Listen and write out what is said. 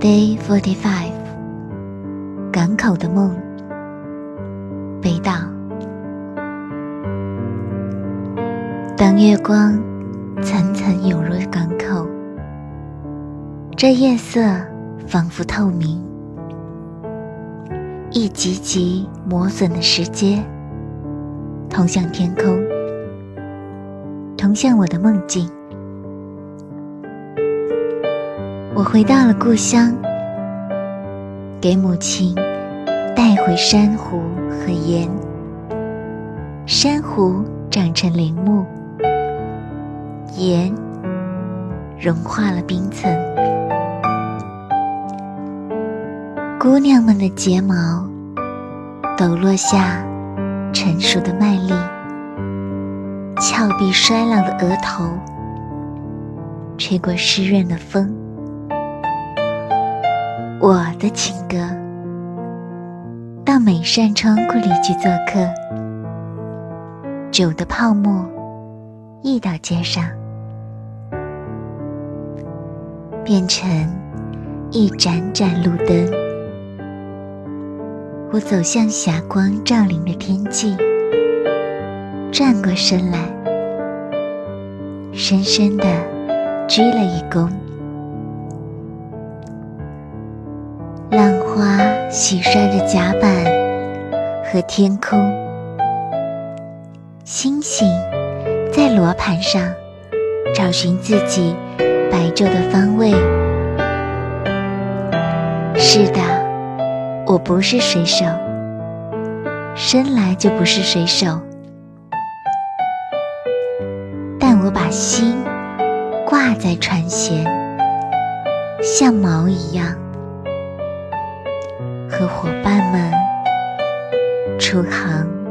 Day Forty Five，港口的梦，北岛。当月光层层涌入港口，这夜色仿佛透明。一级级磨损的石阶，通向天空，通向我的梦境。我回到了故乡，给母亲带回珊瑚和盐。珊瑚长成林木，盐融化了冰层。姑娘们的睫毛抖落下成熟的麦粒，峭壁衰老的额头吹过湿润的风。我的情歌，到每扇窗户里去做客。酒的泡沫溢到街上，变成一盏盏路灯。我走向霞光照临的天际，转过身来，深深的鞠了一躬。浪花洗刷着甲板和天空，星星在罗盘上找寻自己白昼的方位。是的。我不是水手，生来就不是水手，但我把心挂在船舷，像锚一样，和伙伴们出航。